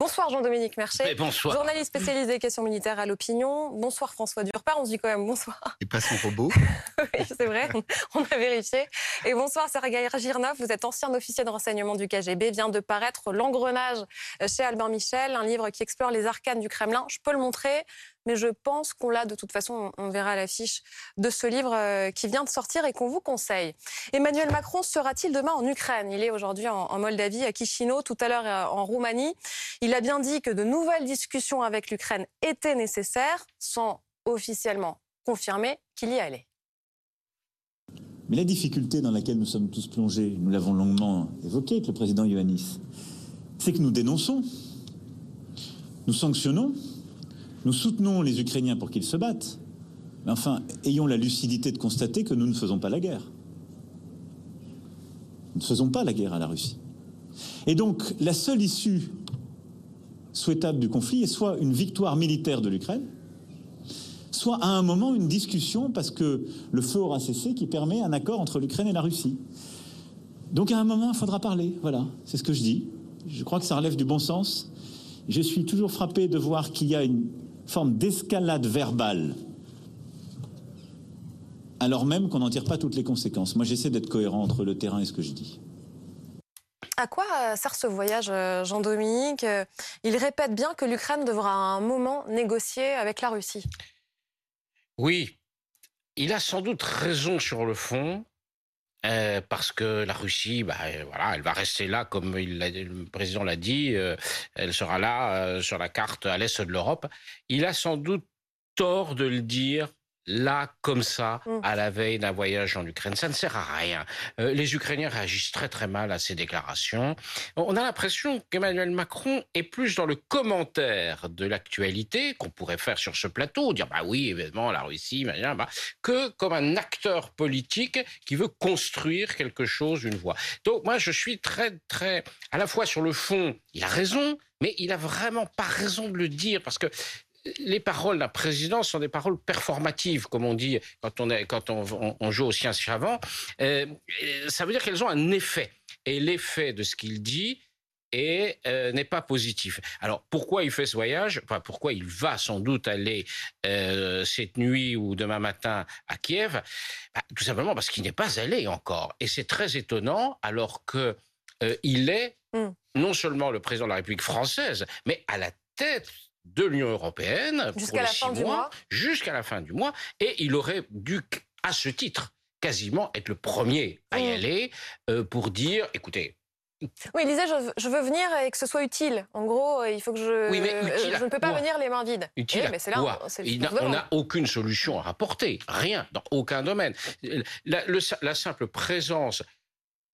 Bonsoir Jean-Dominique Merchet. bonsoir. Journaliste spécialisé des questions militaires à l'opinion. Bonsoir François Durpar. On se dit quand même bonsoir. Et pas son robot. oui, c'est vrai, on a vérifié. Et bonsoir Sergei Girnov. Vous êtes ancien officier de renseignement du KGB. Vient de paraître L'engrenage chez Albert Michel, un livre qui explore les arcanes du Kremlin. Je peux le montrer mais je pense qu'on l'a de toute façon, on verra l'affiche de ce livre euh, qui vient de sortir et qu'on vous conseille. Emmanuel Macron sera-t-il demain en Ukraine? Il est aujourd'hui en, Moldavie, à Chisinau, tout à l'heure euh, en Roumanie. Il a bien dit que de nouvelles discussions avec l'Ukraine étaient nécessaires, sans officiellement confirmer qu'il y allait. Mais la difficulté dans laquelle nous sommes tous plongés, nous l'avons longuement évoqué avec le président Ioannis, c'est que nous dénonçons, nous sanctionnons, nous soutenons les Ukrainiens pour qu'ils se battent, mais enfin, ayons la lucidité de constater que nous ne faisons pas la guerre. Nous ne faisons pas la guerre à la Russie. Et donc, la seule issue souhaitable du conflit est soit une victoire militaire de l'Ukraine, soit à un moment une discussion, parce que le feu aura cessé, qui permet un accord entre l'Ukraine et la Russie. Donc à un moment, il faudra parler. Voilà, c'est ce que je dis. Je crois que ça relève du bon sens. Je suis toujours frappé de voir qu'il y a une forme d'escalade verbale, alors même qu'on n'en tire pas toutes les conséquences. Moi, j'essaie d'être cohérent entre le terrain et ce que je dis. À quoi euh, sert ce voyage, euh, Jean-Dominique? Euh, Il répète bien que l'Ukraine devra à un moment négocier avec la Russie. Oui, il a sans doute raison sur le fond. Parce que la Russie, bah, voilà, elle va rester là, comme le président l'a dit, elle sera là sur la carte à l'est de l'Europe. Il a sans doute tort de le dire là, comme ça, mmh. à la veille d'un voyage en Ukraine. Ça ne sert à rien. Euh, les Ukrainiens réagissent très très mal à ces déclarations. On a l'impression qu'Emmanuel Macron est plus dans le commentaire de l'actualité qu'on pourrait faire sur ce plateau, dire bah oui, évidemment, la Russie, bah, que comme un acteur politique qui veut construire quelque chose, une voie. Donc moi, je suis très très, à la fois sur le fond, il a raison, mais il a vraiment pas raison de le dire parce que les paroles d'un président sont des paroles performatives, comme on dit quand on, est, quand on, joue au science savant. Euh, ça veut dire qu'elles ont un effet. Et l'effet de ce qu'il dit euh, n'est pas positif. Alors pourquoi il fait ce voyage? Enfin, Pourquoi il va sans doute aller euh, cette nuit ou demain matin à Kiev? Bah, Tout simplement parce qu'il n'est pas allé encore. Et c'est très étonnant alors que il est hmm. non seulement le président de la République française, mais à la tête de l'Union européenne jusqu'à la fin du mois, jusqu'à la fin du mois, et il aurait dû, à ce titre, quasiment être le premier à y mm. aller euh, pour dire, écoutez. Oui, il disait je, veux venir et que ce soit utile. En gros, il faut que je. Oui, mais je ne peux pas venir les mains vides. Utile. Eh, mais c'est là, on n'a aucune solution à rapporter, rien, dans aucun domaine. La, simple présence,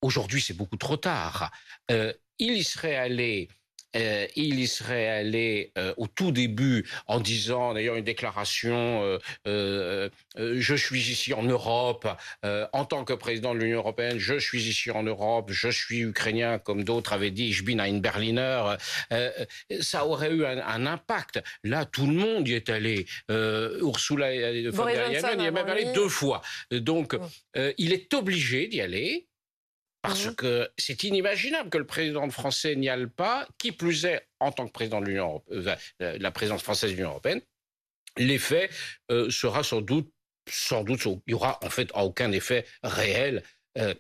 aujourd'hui, c'est beaucoup trop tard. Euh, il y serait allé euh, il y serait allé euh, au tout début en disant, d'ailleurs une déclaration, euh, je suis ici en Europe, en tant que président de l'Union européenne, je suis ici en Europe, je suis ukrainien, comme d'autres avaient dit, je bin ein Berliner, ça aurait eu un, impact. Là, tout le monde y est allé. Ursula von der Leyen y est même allé deux fois. Donc, il est obligé d'y aller. Parce mmh. que c'est inimaginable que le président français n'y aille pas, qui plus est, en tant que président de l'Union euh, la présidence française de l'Union européenne, l'effet euh, sera sans doute, sans doute, il y aura en fait aucun effet réel. Euh,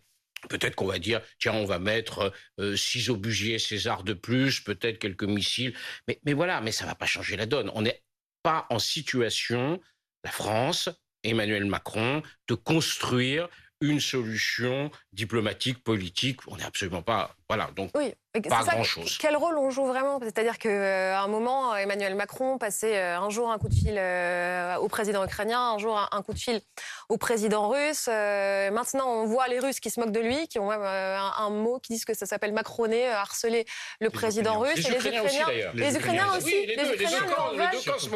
peut-être qu'on va dire, tiens, on va mettre six obusiers César de plus, peut-être quelques missiles, mais, mais voilà, mais ça va pas changer la donne. On n'est pas en situation, la France, Emmanuel Macron, de construire une solution diplomatique, politique. On n'est absolument pas. Voilà, donc oui, pas grand-chose. Quel rôle on joue vraiment? C'est-à-dire qu'à euh, un moment, Emmanuel Macron passait euh, un jour un coup de fil euh, au président ukrainien, un jour un coup de fil au président russe. maintenant, on voit les Russes qui se moquent de lui, qui ont même un, mot qui disent que ça s'appelle macroner, harceler le président russe. Les, Ukrainiens aussi, Les Ukrainiens aussi. Les, Ukrainiens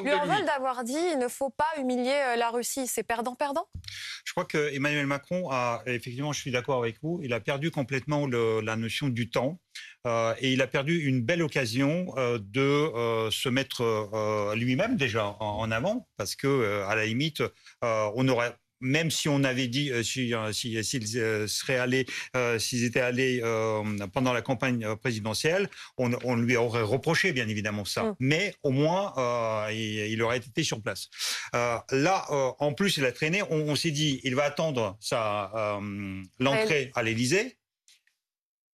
lui en veulent d'avoir dit il ne faut pas humilier la Russie. C'est perdant-perdant Je crois que Emmanuel Macron a, effectivement, je suis d'accord avec vous, il a perdu complètement le, la notion du temps. Euh, et il a perdu une belle occasion euh, de euh, se mettre lui-même déjà en, avant, parce que à la limite, on aurait même si on avait dit euh, si, si- s'ils seraient allés, s'ils étaient allés pendant la campagne présidentielle, on, on lui aurait reproché bien évidemment ça. Mm. Mais au moins, il, il aurait été sur place. Là, en plus, il a traîné. On, on s'est dit, il va attendre sa l'entrée à l'Élysée.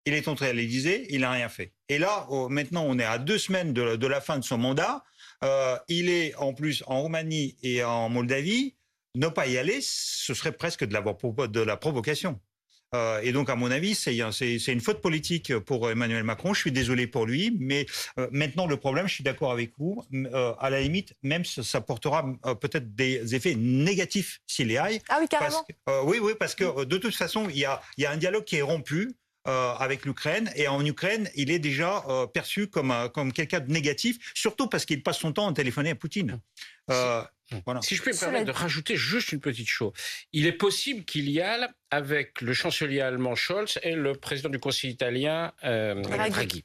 Il est entré à l'Élysée, il n'a rien fait. Et là, oh, maintenant, on est à deux semaines de, de la fin de son mandat. Euh, il est en plus en Roumanie et en Moldavie. Ne pas y aller, ce serait presque de la, de la provocation. Euh, et donc, à mon avis, c'est une faute politique pour Emmanuel Macron. Je suis désolé pour lui, mais euh, maintenant, le problème, je suis d'accord avec vous, à la limite, même ça, ça portera peut-être des effets négatifs s'il y aille. Ah oui, Parce carrément. que- euh, oui, oui, parce que de toute façon, il y a, il y a un dialogue qui est rompu. Euh, avec l'Ukraine et en Ukraine, il est déjà euh, perçu comme un- comme quelqu'un de négatif, surtout parce qu'il passe son temps à téléphoner à Poutine. Euh, voilà. Si je peux me permettre de rajouter juste une petite chose, il est possible qu'il y aille avec le chancelier allemand Scholz et le président du Conseil italien euh, Draghi. Draghi.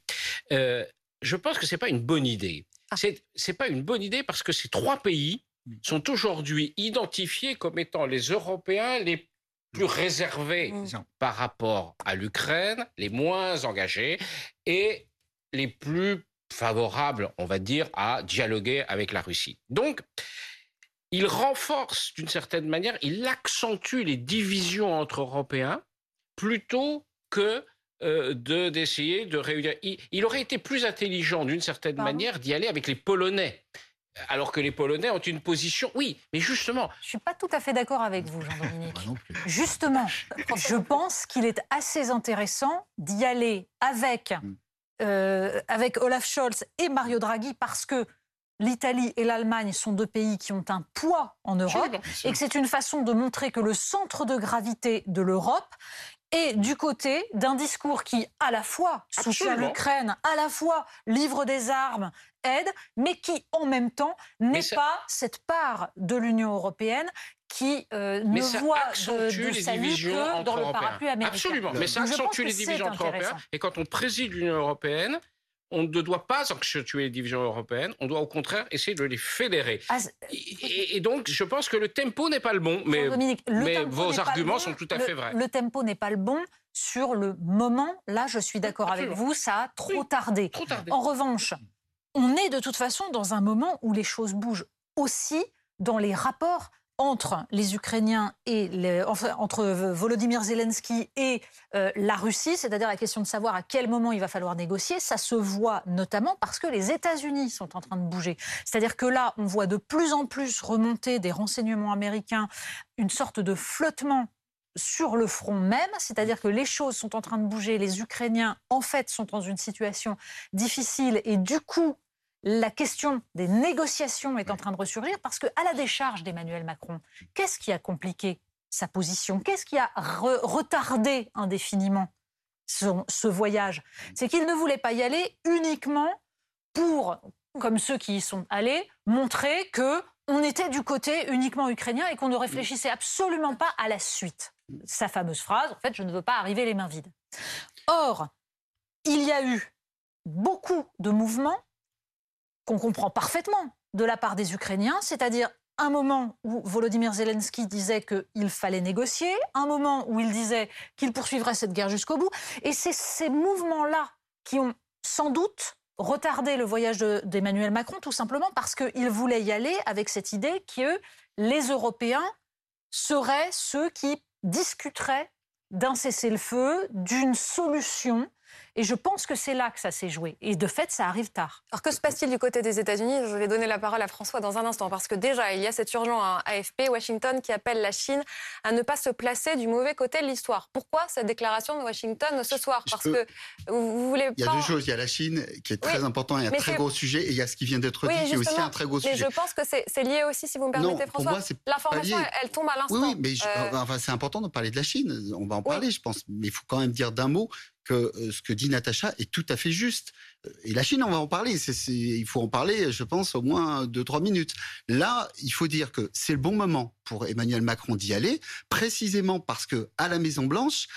Euh, je pense que c'est pas une bonne idée. Ah. C'est c'est pas une bonne idée parce que ces trois pays sont aujourd'hui identifiés comme étant les Européens les plus réservés Mm. par rapport à l'Ukraine, les moins engagés et les plus favorables, on va dire, à dialoguer avec la Russie. Donc, il renforce d'une certaine manière, il accentue les divisions entre Européens plutôt que euh, de d'essayer de réunir. Il, il aurait été plus intelligent d'une certaine Pardon manière d'y aller avec les Polonais. Alors que les Polonais ont une position, oui, mais justement, Je suis pas tout à fait d'accord avec vous, Jean-Dominique. Moi non plus. Justement, je pense qu'il est assez intéressant d'y aller avec, Mm. euh, avec Olaf Scholz et Mario Draghi parce que l'Italie et l'Allemagne sont deux pays qui ont un poids en Europe et que c'est une façon de montrer que le centre de gravité de l'Europe est du côté d'un discours qui, à la fois, soutient l'Ukraine, à la fois livre des armes, aide, mais qui, en même temps, n'est ça- pas cette part de l'Union européenne qui euh, ne voit de, salut divisions que entre dans le Européens. parapluie américain. Absolument, mais ça accentue les divisions entre. Européens. Et quand on préside l'Union européenne, on ne doit pas accentuer les divisions européennes, on doit au contraire essayer de les fédérer. Ah, Et, et donc, je pense que le tempo n'est pas le bon, mais le vos arguments bon. sont tout à Le- fait vrais. Le tempo n'est pas le bon sur le moment. Là, je suis d'accord avec vous, ça a trop Oui. tardé. trop tardé. En revanche, on est de toute façon dans un moment où les choses bougent aussi dans les rapports entre les Ukrainiens et entre Volodymyr Zelensky et euh, la Russie, c'est-à-dire la question de savoir à quel moment il va falloir négocier, ça se voit notamment parce que les États-Unis sont en train de bouger. C'est-à-dire que là, on voit de plus en plus remonter des renseignements américains une sorte de flottement sur le front même, c'est-à-dire que les choses sont en train de bouger, les Ukrainiens en fait sont dans une situation difficile et du coup la question des négociations est en train de ressurgir parce qu'à la décharge d'Emmanuel Macron, qu'est-ce qui a compliqué sa position? Qu'est-ce qui a re- retardé indéfiniment son- ce voyage? C'est qu'il ne voulait pas y aller uniquement pour, comme ceux qui y sont allés, montrer que on était du côté uniquement ukrainien et qu'on ne réfléchissait absolument pas à la suite. Sa fameuse phrase, en fait, je ne veux pas arriver les mains vides. Or, il y a eu beaucoup de mouvements qu'on comprend parfaitement de la part des Ukrainiens, c'est-à-dire un moment où Volodymyr Zelensky disait qu'il fallait négocier, un moment où il disait qu'il poursuivrait cette guerre jusqu'au bout. Et c'est ces mouvements-là qui ont sans doute retardé le voyage de- d'Emmanuel Macron, tout simplement parce qu'il voulait y aller avec cette idée que les Européens seraient ceux qui discuteraient d'un cessez-le-feu, d'une solution. Et je pense que c'est là que ça s'est joué. Et de fait, ça arrive tard. Alors que se passe-t-il du côté des États-Unis? Je vais donner la parole à François dans un instant parce que déjà il y a cette urgence à AFP, Washington qui appelle la Chine à ne pas se placer du mauvais côté de l'histoire. Pourquoi cette déclaration de Washington ce soir? Parce peux- que vous, vous voulez Il y a pas. deux choses. Il y a la Chine qui est très important et un mais très gros sujet. Et il y a ce qui vient d'être Oui, dit qui est aussi un très gros Mais sujet. je pense que c'est lié aussi, si vous me Non, permettez, pour François. moi, c'est pas L'information, lié. elle, elle tombe à l'instant. Oui, oui, mais je- Euh, enfin, c'est important de parler de la Chine. On va en parler, je pense. Mais il faut quand même dire d'un mot que euh, ce que dit Natacha est tout à fait juste. Et la Chine, on va en parler. Il faut en parler, je pense, au moins deux, trois minutes. Là, il faut dire que c'est le bon moment pour Emmanuel Macron d'y aller, précisément parce que à la Maison Blanche,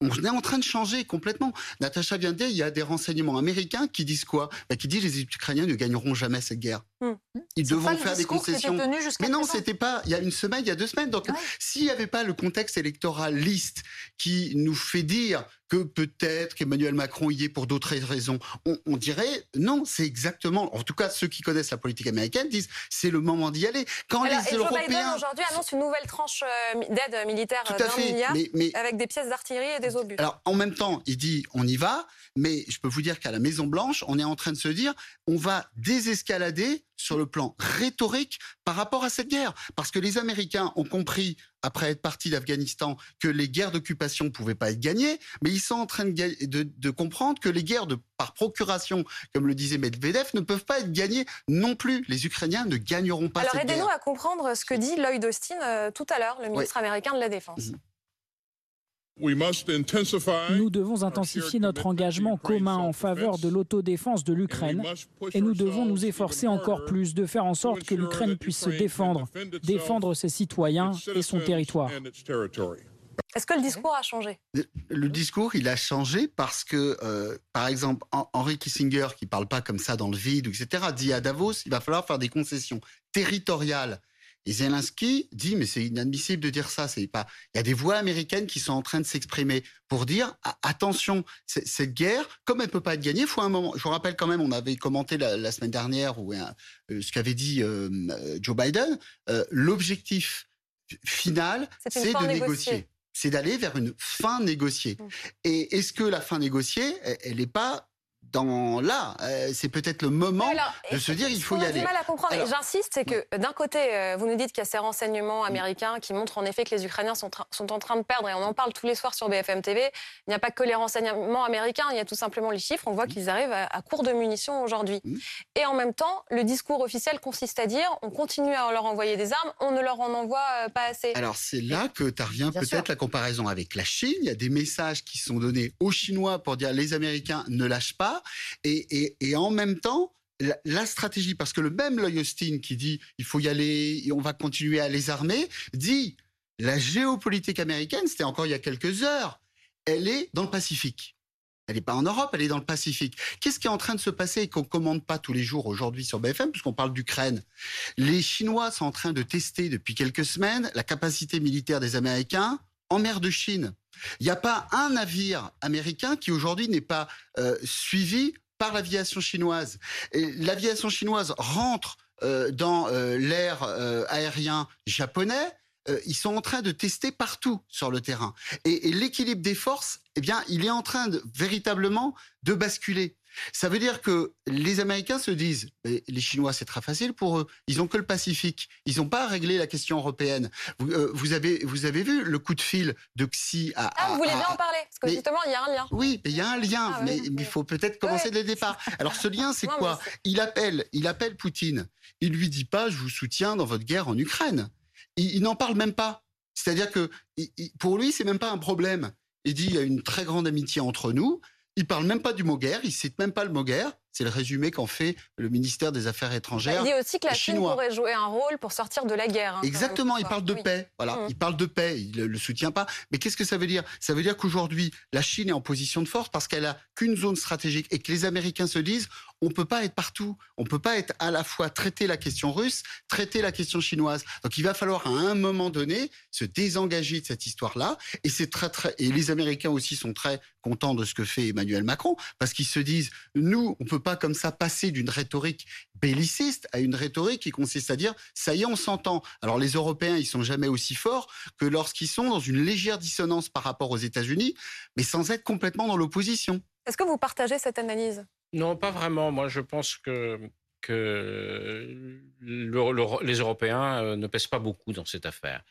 on est en train de changer complètement. Natacha vient de dire, il y a des renseignements américains qui disent quoi? Bah, Qui disent les Ukrainiens ne gagneront jamais cette guerre. Hmm. Ils devront faire des concessions. Mais non, c'était pas il y a une semaine, il y a deux semaines. Donc, Ouais. s'il n'y avait pas le contexte électoraliste qui nous fait dire que peut-être qu'Emmanuel Macron y est pour d'autres raisons, on, on dirait non, c'est exactement. En tout cas, ceux qui connaissent la politique américaine disent c'est le moment d'y aller. Quand Alors, les et Joe Biden Européens, aujourd'hui annonce une nouvelle tranche euh, d'aide militaire d'un milliard mais, mais avec des pièces d'artillerie et des obus. alors, en même temps, il dit on y va, mais je peux vous dire qu'à la Maison Blanche, on est en train de se dire on va désescalader sur le plan rhétorique par rapport à cette guerre, parce que les Américains ont compris après être partis d'Afghanistan que les guerres d'occupation ne pouvaient pas être gagnées, mais ils sont en train de, ga- de- de comprendre que les guerres de par procuration, comme le disait Medvedev, ne peuvent pas être gagnées non plus. Les Ukrainiens ne gagneront pas Alors cette aidez-nous à comprendre ce que dit Lloyd Austin euh, tout à l'heure, le ministre américain de la Défense. Mhm. Nous devons intensifier notre engagement commun en faveur de l'autodéfense de l'Ukraine et nous devons nous efforcer encore plus de faire en sorte que l'Ukraine puisse se défendre, défendre ses citoyens et son territoire. Est-ce que le discours a changé? Le discours, il a changé parce que, euh, par exemple, Hen- Henry Kissinger, qui parle pas comme ça dans le vide, etc., dit à Davos, il va falloir faire des concessions territoriales. Et Zelensky dit, mais c'est inadmissible de dire ça. C'est pas. Il y a des voix américaines qui sont en train de s'exprimer pour dire attention, cette guerre, comme elle peut pas être gagnée, il faut un moment. Je vous rappelle quand même, on avait commenté la, la semaine dernière où, euh, ce qu'avait dit euh, euh, Joe Biden. euh, L'objectif final, C'est de négocier. C'est d'aller vers une fin négociée. Mm. Et est-ce que la fin négociée, elle n'est pas dans là Euh, C'est peut-être le moment Alors, de se dire, il faut y aller. du mal à comprendre, j'insiste, c'est que d'un côté, euh, vous nous dites qu'il y a ces renseignements américains qui montrent en effet que les Ukrainiens sont, en train de perdre, et on en parle tous les soirs sur BFM TV. Il n'y a pas que les renseignements américains, il y a tout simplement les chiffres. On voit qu'ils arrivent à, à court de munitions aujourd'hui. Et en même temps, le discours officiel consiste à dire on continue à leur envoyer des armes, on ne leur en envoie euh, pas assez. Alors c'est là que tu reviens Bien peut-être la comparaison avec la Chine. Il y a des messages qui sont donnés aux Chinois pour dire les Américains ne lâchent pas. Et, en même temps, la, stratégie, parce que le même Lloyd Austin qui dit il faut y aller et on va continuer à les armer, dit la géopolitique américaine, c'était encore il y a quelques heures, elle est dans le Pacifique. Elle n'est pas en Europe, elle est dans le Pacifique. Qu'est-ce qui est en train de se passer et qu'on commande pas tous les jours aujourd'hui sur BFM, puisqu'on parle d'Ukraine? Les Chinois sont en train de tester depuis quelques semaines la capacité militaire des Américains en mer de Chine. Il n'y a pas un navire américain qui aujourd'hui n'est pas euh, suivi par l'aviation chinoise. L'aviation chinoise rentre euh, dans euh, l'air euh, aérien japonais. Ils sont en train de tester partout sur le terrain. Et, et l'équilibre des forces, eh bien, il est en train de, véritablement de basculer. Ça veut dire que les Américains se disent, les Chinois, c'est très facile pour eux. Ils ont que le Pacifique. Ils n'ont pas à régler la question européenne. Vous, euh, vous avez, vous avez vu le coup de fil de Xi à. Ah, vous voulez à- bien en parler? Parce que mais- justement, il y a un lien. oui, mais il y a un lien, Ah, mais oui, il faut peut-être commencer Ouais. dès le départ. Alors ce lien, c'est quoi? Il appelle, il appelle Poutine. Il lui dit pas, je vous soutiens dans votre guerre en Ukraine. Il, il n'en parle même pas. C'est-à-dire que il- pour lui, c'est même pas un problème. Il dit, il y a une très grande amitié entre nous. Il parle même pas du mot guerre. Il cite même pas le mot guerre. C'est le résumé qu'en fait le ministère des Affaires étrangères. Il dit aussi que la Chine chinois. pourrait jouer un rôle pour sortir de la guerre. hein, Exactement, il parle de Oui. paix. Voilà, Mhm. il parle de paix. Il ne le soutient pas. Mais qu'est-ce que ça veut dire? Ça veut dire qu'aujourd'hui, la Chine est en position de force parce qu'elle a qu'une zone stratégique et que les Américains se disent on peut pas être partout. On peut pas être à la fois traiter la question russe, traiter la question chinoise. Donc il va falloir à un moment donné se désengager de cette histoire-là. Et très. Et les Américains aussi sont très contents de ce que fait Emmanuel Macron parce qu'ils se disent nous, on peut pas comme ça passer d'une rhétorique belliciste à une rhétorique qui consiste à dire ça y est, on s'entend. Alors les Européens, ils sont jamais aussi forts que lorsqu'ils sont dans une légère dissonance par rapport aux États-Unis, mais sans être complètement dans l'opposition. Est-ce que vous partagez cette analyse? Non, pas vraiment. Moi, je pense que, que le- le- les Européens euh, ne pèsent pas beaucoup dans cette affaire.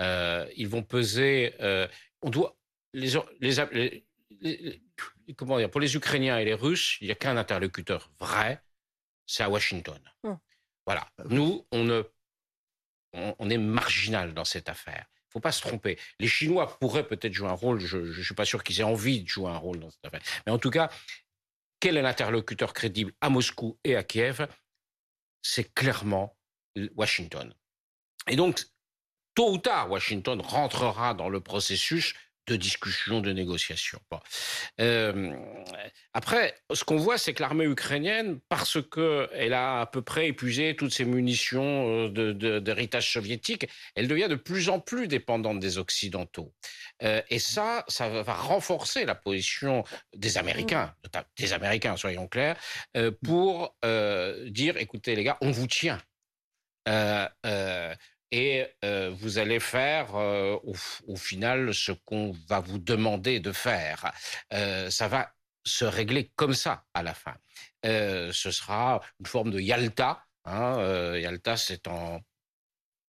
Euh, ils vont peser. euh, on doit. Les, les, les- les- comment dire Pour les Ukrainiens et les Russes, il n'y a qu'un interlocuteur vrai, c'est à Washington. Hmm. Voilà. Nous, on, ne, on, on est marginal dans cette affaire. Il ne faut pas se tromper. Les Chinois pourraient peut-être jouer un rôle. Je ne suis pas sûr qu'ils aient envie de jouer un rôle dans cette affaire. Mais en tout cas, quel est l'interlocuteur crédible à Moscou et à Kiev? C'est clairement Washington. Et donc, tôt ou tard, Washington rentrera dans le processus de discussion, de négociation. Euh, après, ce qu'on voit, c'est que l'armée ukrainienne, parce qu'elle a à peu près épuisé toutes ses munitions euh, d'héritage soviétique, elle devient de plus en plus dépendante des Occidentaux. Euh, et ça, ça va renforcer la position des Américains, des Américains, soyons clairs, pour dire, écoutez les gars, on vous tient et euh, vous allez faire euh, au, final ce qu'on va vous demander de faire. Euh, ça va se régler comme ça à la fin. ce sera une forme de Yalta. Hein, Yalta, c'est en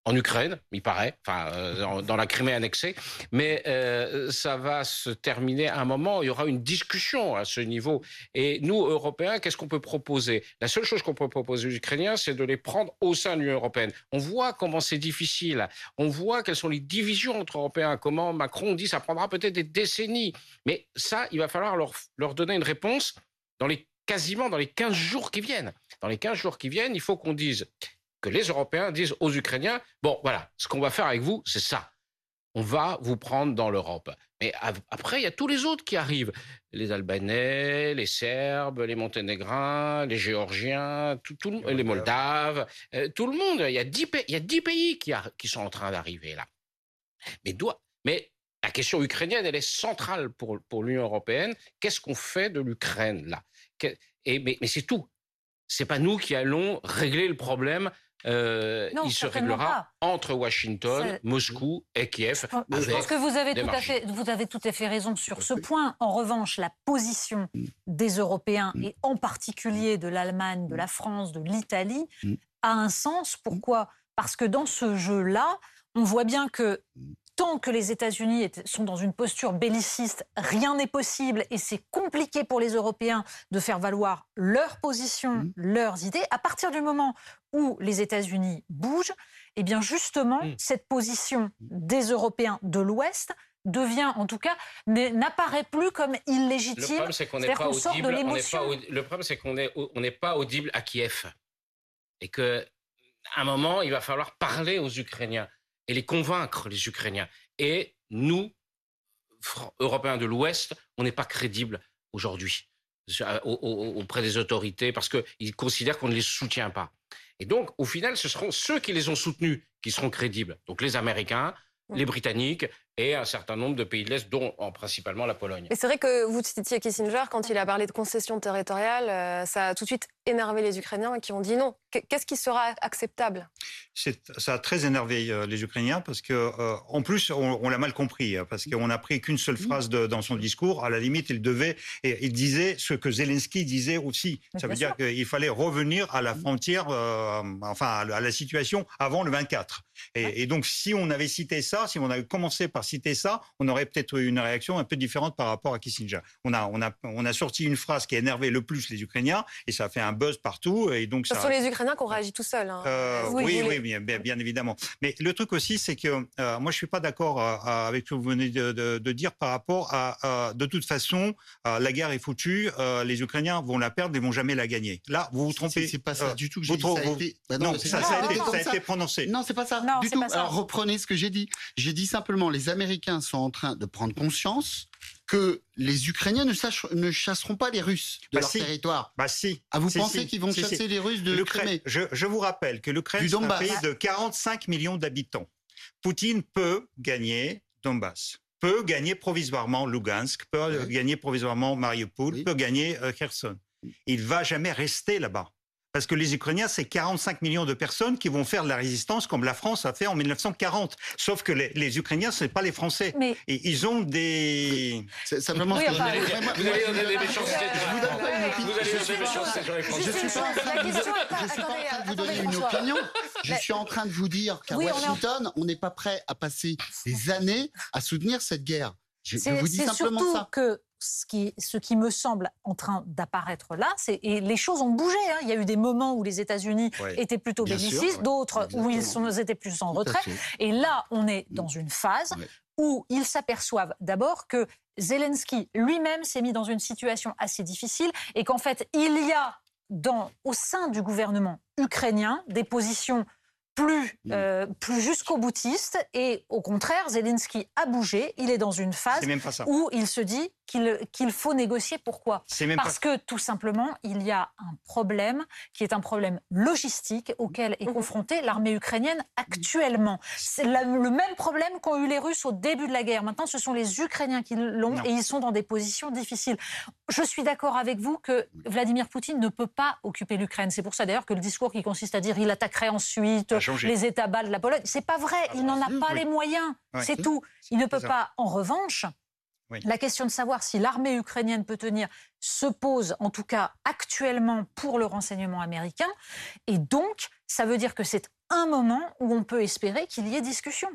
en Ukraine, il paraît, enfin euh, dans la Crimée annexée, mais euh, ça va se terminer à un moment il y aura une discussion à ce niveau. Et nous, Européens, qu'est-ce qu'on peut proposer? La seule chose qu'on peut proposer aux Ukrainiens, c'est de les prendre au sein de l'Union européenne. On voit comment c'est difficile, on voit quelles sont les divisions entre Européens, comment Macron dit ça prendra peut-être des décennies, mais ça, il va falloir leur, leur donner une réponse dans les quasiment dans les 15 jours qui viennent. Dans les 15 jours qui viennent, il faut qu'on dise que les Européens disent aux Ukrainiens, bon, voilà, ce qu'on va faire avec vous, c'est ça. On va vous prendre dans l'Europe. Mais après, il y a tous les autres qui arrivent. Les Albanais, les Serbes, les Monténégrins, les Géorgiens, tout, les Moldaves, euh, tout le monde. Il y a dix pays, il y a dix pays qui, qui, sont en train d'arriver là. Mais, doit, mais la question ukrainienne, elle est centrale pour, pour l'Union européenne. Qu'est-ce qu'on fait de l'Ukraine là? Et, mais, mais c'est tout. C'est pas nous qui allons régler le problème euh, il se réglera entre Washington, Moscou et Kiev. Je pense que vous avez, tout à fait, vous avez tout à fait raison sur ce point. En revanche, la position mm. des Européens, mm. et en particulier de l'Allemagne, de la France, de l'Italie, mm. a un sens. Pourquoi? Parce que dans ce jeu-là, on voit bien que tant que les États-Unis sont dans une posture belliciste, rien n'est possible et c'est compliqué pour les Européens de faire valoir leur position, leurs idées. À partir du moment où les États-Unis bougent, eh bien justement, mm. cette position des Européens de l'Ouest devient, en tout cas, n'apparaît plus comme illégitime. Le problème, c'est qu'on n'est pas, audible. Le problème, c'est qu'on n'est pas audible à Kiev. Et qu'à un moment, il va falloir parler aux Ukrainiens et les convaincre, les Ukrainiens. Et nous, Européens de l'Ouest, on n'est pas crédibles aujourd'hui auprès des autorités parce qu'ils considèrent qu'on ne les soutient pas. Et donc, au final, ce seront ceux qui les ont soutenus qui seront crédibles. Donc les Américains, les Britanniques et un certain nombre de pays de l'Est, dont principalement la Pologne. Et c'est vrai que vous citiez Kissinger, quand il a parlé de concessions territoriales, euh, ça a tout de suite énervé les Ukrainiens qui ont dit non. Qu'est-ce qui sera acceptable? Ça a très énervé euh, les Ukrainiens parce que, euh, en plus, on, l'a mal compris hein, parce qu'on n'a pris qu'une seule phrase dans son discours. À la limite, il devait, et il disait ce que Zelensky disait aussi. ça veut dire qu'il fallait revenir à la frontière, enfin à la situation avant le 24. Et, et donc, si on avait cité ça, si on avait commencé par citer ça, on aurait peut-être eu une réaction un peu différente par rapport à Kissinger. On a, on a, on a sorti une phrase qui a énervé le plus les Ukrainiens et ça a fait un buzz partout. Et donc ça. Ce sont les Ukrainiens qui ont réagi tout seuls. Hein. Euh, oui, oui, bien, bien, évidemment. Mais le truc aussi, c'est que euh, moi, je suis pas d'accord euh, avec ce que vous venez de, dire par rapport à, de toute façon, la guerre est foutue, les Ukrainiens vont la perdre, ils vont jamais la gagner. Là, vous vous trompez. C'est pas ça du tout que j'ai dit. Ça a été... Bah non, ça, a été, prononcé. Non, c'est pas ça du tout. Alors reprenez ce que j'ai dit. J'ai dit simplement les Américains sont en train de prendre conscience que les Ukrainiens ne, ne chasseront pas les Russes de bah leur territoire. Bah si. Ah, vous pensez qu'ils vont chasser les Russes de Crimée je, vous rappelle que l'Ukraine est un pays de 45 millions d'habitants. Poutine peut gagner Donbass peut gagner provisoirement Lugansk, peut gagner provisoirement Mariupol, peut gagner euh, Kherson. Il va jamais rester là-bas. Parce que les Ukrainiens, c'est 45 millions de personnes qui vont faire de la résistance comme la France a fait en 1940. Sauf que les, les Ukrainiens, ce n'est pas les Français. Mais... Et ils ont des... Simplement, oui, enfin, vous, vous, allez donner des méchancetés. Vous allez donner des méchancetés sur les Français. Je ne suis pas en train de vous donner une opinion. Je suis en train de vous dire qu'à Washington, on n'est pas prêt à passer des années à soutenir cette guerre. Je, je vous dis simplement ça. que ce qui, ce qui me semble en train d'apparaître là, c'est et les choses ont bougé. Hein. Il y a eu des moments où les États-Unis étaient plutôt bellicistes, d'autres où ils sont, étaient plus en retrait. Et là, on est dans une phase où ils s'aperçoivent d'abord que Zelensky lui-même s'est mis dans une situation assez difficile et qu'en fait, il y a dans, au sein du gouvernement ukrainien des positions plus, Mm. euh, plus jusqu'au boutiste. Et au contraire, Zelensky a bougé. Il est dans une phase où il se dit qu'il faut négocier. Pourquoi? C'est même Parce que tout simplement, il y a un problème qui est un problème logistique auquel est confrontée l'armée ukrainienne actuellement. C'est la- le même problème qu'ont eu les Russes au début de la guerre. Maintenant, ce sont les Ukrainiens qui l'ont et ils sont dans des positions difficiles. Je suis d'accord avec vous que Vladimir Poutine ne peut pas occuper l'Ukraine. C'est pour ça d'ailleurs que le discours qui consiste à dire il attaquerait ensuite les États bas de la Pologne, c'est pas vrai. Il n'en a pas oui. les moyens. Ouais. C'est tout. Il ne peut pas. En revanche, Oui. la question de savoir si l'armée ukrainienne peut tenir se pose, en tout cas actuellement, pour le renseignement américain. Et donc, ça veut dire que c'est un moment où on peut espérer qu'il y ait discussion.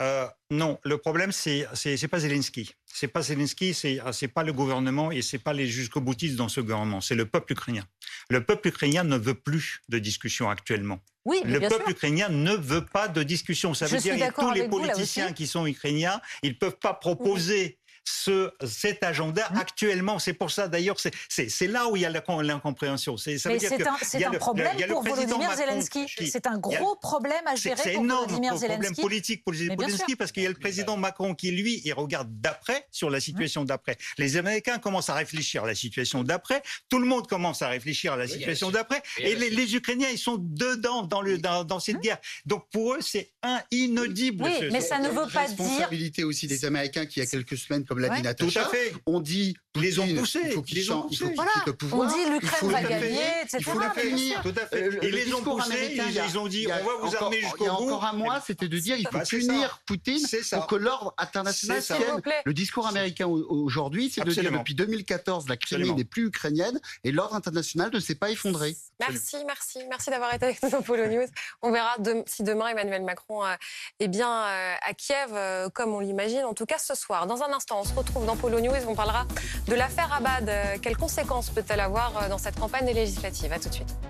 Euh, non, le problème, c'est c'est c'est pas Zelensky. C'est pas Zelensky, c'est c'est pas le gouvernement et c'est pas les jusqu'au boutistes dans ce gouvernement. C'est le peuple ukrainien. Le peuple ukrainien ne veut plus de discussion actuellement. Oui, mais Le bien peuple sûr. ukrainien ne veut pas de discussion. Ça veut dire que tous les vous, politiciens qui sont ukrainiens, ils peuvent pas proposer. Ce, cet agenda Mmh. actuellement, c'est pour ça d'ailleurs, c'est- là où il y a l'incompréhension. C'est ça veut Mais dire c'est que un, un le- problème le pour Volodymyr Macron Zelensky. C'est un a- gros problème à gérer c'est pour énorme Volodymyr pour problème Zelensky. politique pour Zelensky parce qu'il y a le président Macron qui lui il regarde d'après sur la situation d'après. Les Américains commencent à réfléchir à la situation d'après. Tout le monde commence à réfléchir à la situation d'après. Et les, les Ukrainiens ils sont dedans dans le dans, dans cette guerre. Donc pour eux c'est un inaudible. Oui, ce- mais ça ne veut pas dire- responsabilité aussi des Américains qui, il y a quelques semaines, comme l'a Ouais. dit Tout Natacha, à fait. on dit Les ont poussés, il faut qu'il les ont change, il faut poussés. qu'il Voilà. le pouvoir. On dit l'Ukraine va gagner, punir, etc. Il faut sûr. punir. Tout à fait. Euh, Et le les ont poussés, ils- ont dit, on va vous encore- armer Il y jusqu'au a bout. encore un mois, c'était de dire il faut Bah, punir. Poutine C'est ça. pour que l'ordre international tienne. Le discours américain au- aujourd'hui, c'est de dire depuis 2014, la Crimée n'est plus ukrainienne et l'ordre international ne s'est pas effondré. Merci, merci, merci d'avoir été avec nous dans Polo News. On verra de- si demain Emmanuel Macron euh, est bien euh, à Kiev, comme on l'imagine, en tout cas ce soir. Dans un instant, on se retrouve dans Polo News. On parlera de l'affaire Abad. Euh, quelles conséquences peut-elle avoir euh, dans cette campagne législative? À tout de suite.